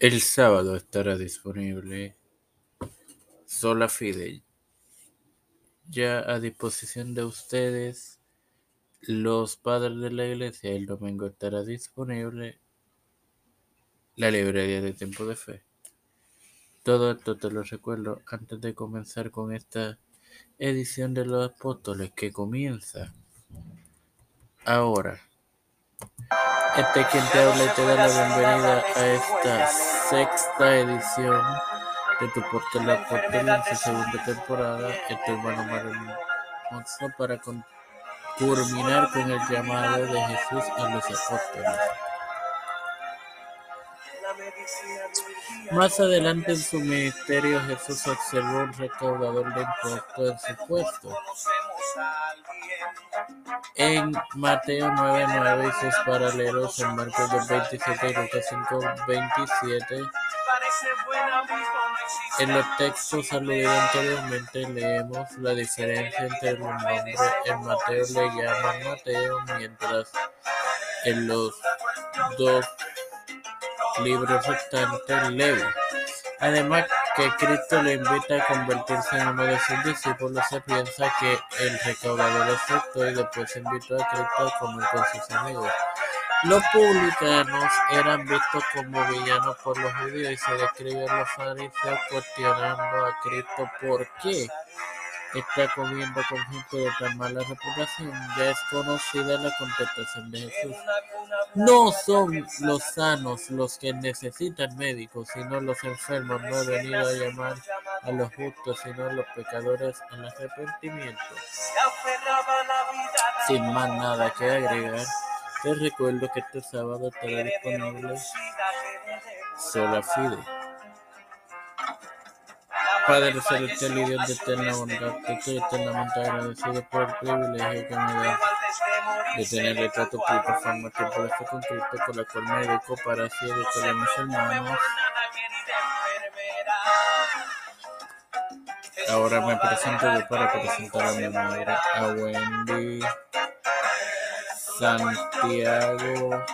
El sábado estará disponible Sola Fide, ya a disposición de ustedes, los padres de la iglesia. El domingo estará disponible la librería de Tiempo de Fe. Todo esto te lo recuerdo antes de comenzar con esta edición de los apóstoles que comienza ahora. Este es quien te habla y te da la bienvenida a esta sexta edición de tu portal apóstol en su segunda temporada. Este hermano Mario para culminar con el llamado de Jesús a los apóstoles. Más adelante en su ministerio Jesús observó un recaudador de impuestos en su puesto. En Mateo 9:9 y sus paralelos en Marcos 2:27 y Lucas 5:27 en los textos aludidos anteriormente leemos la diferencia entre los nombres. En Mateo le llaman Mateo, mientras en los dos libros restantes Levi. Además que Cristo le invita a convertirse en uno de sus discípulos, se piensa que el recaudador aceptó y después invitó a Cristo a comer con sus amigos. Los publicanos eran vistos como villanos por los judíos y se describen los fariseos cuestionando a Cristo por qué está comiendo con gente de tan mala reputación. Ya es conocida la contestación de Jesús. No son los sanos los que necesitan médicos, sino los enfermos. No he venido a llamar a los justos, sino a los pecadores al arrepentimiento. Sin más nada que agregar. Te recuerdo que este sábado estará disponible Sola Fide. Padre celestial y Dios de eterna bondad, te estoy eternamente agradecido por el privilegio que me da de tener el trato forma tiempo de fe con Cristo, por la cual me educo para así educar a mis hermanos. Ahora me presento yo para presentar a mi madre, a Wendy. Santiago,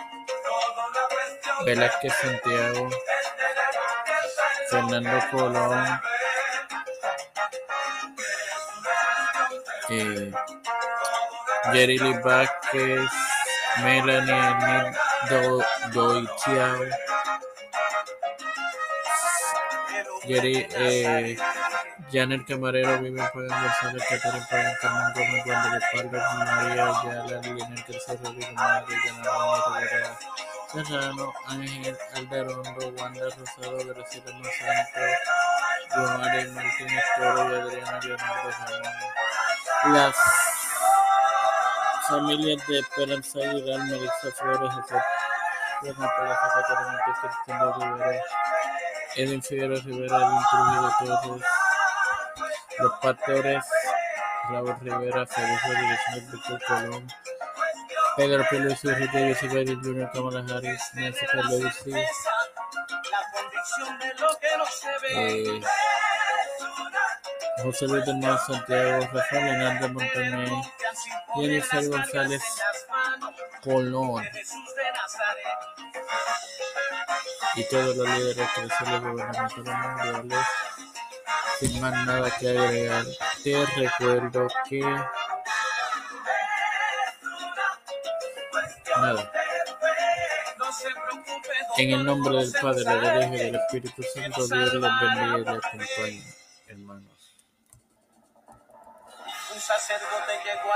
Velázquez Santiago, Fernando Colón, eh, Jerry Lee Vázquez, Melanie Do, Doitiao, Jerry eh, Janet Camarero vive en Puebla González, Catherine Pagan, Carmen Gómez, Wanda Pablo, María Ayala, Liliana Tercer Rodrigo, Madre, Yanara Serrano, Ángel Aldarondo, Wanda Rosado, Graciela Santos, Martínez Toro y. Las familias de Esperanza Aguilar, Melissa Flores, José Juana Palacio, Rivera, Edwin Figueroa Rivera, Edwin Trujillo Torres, los pastores Raúl Rivera, Víctor Colón, Pedro Pérez, José Junior, Kamala Harris, Nancy Pelosi, eh, José Luis del Mar Santiago, Rafael Hernández Montañez, Jennifer González Colón y todos los líderes eclesiales gubernamentales mundiales sin más nada que agregar, te recuerdo que nada. En el nombre del Padre, del Hijo y del Espíritu Santo, Dios los bendiga y los acompañe, hermanos.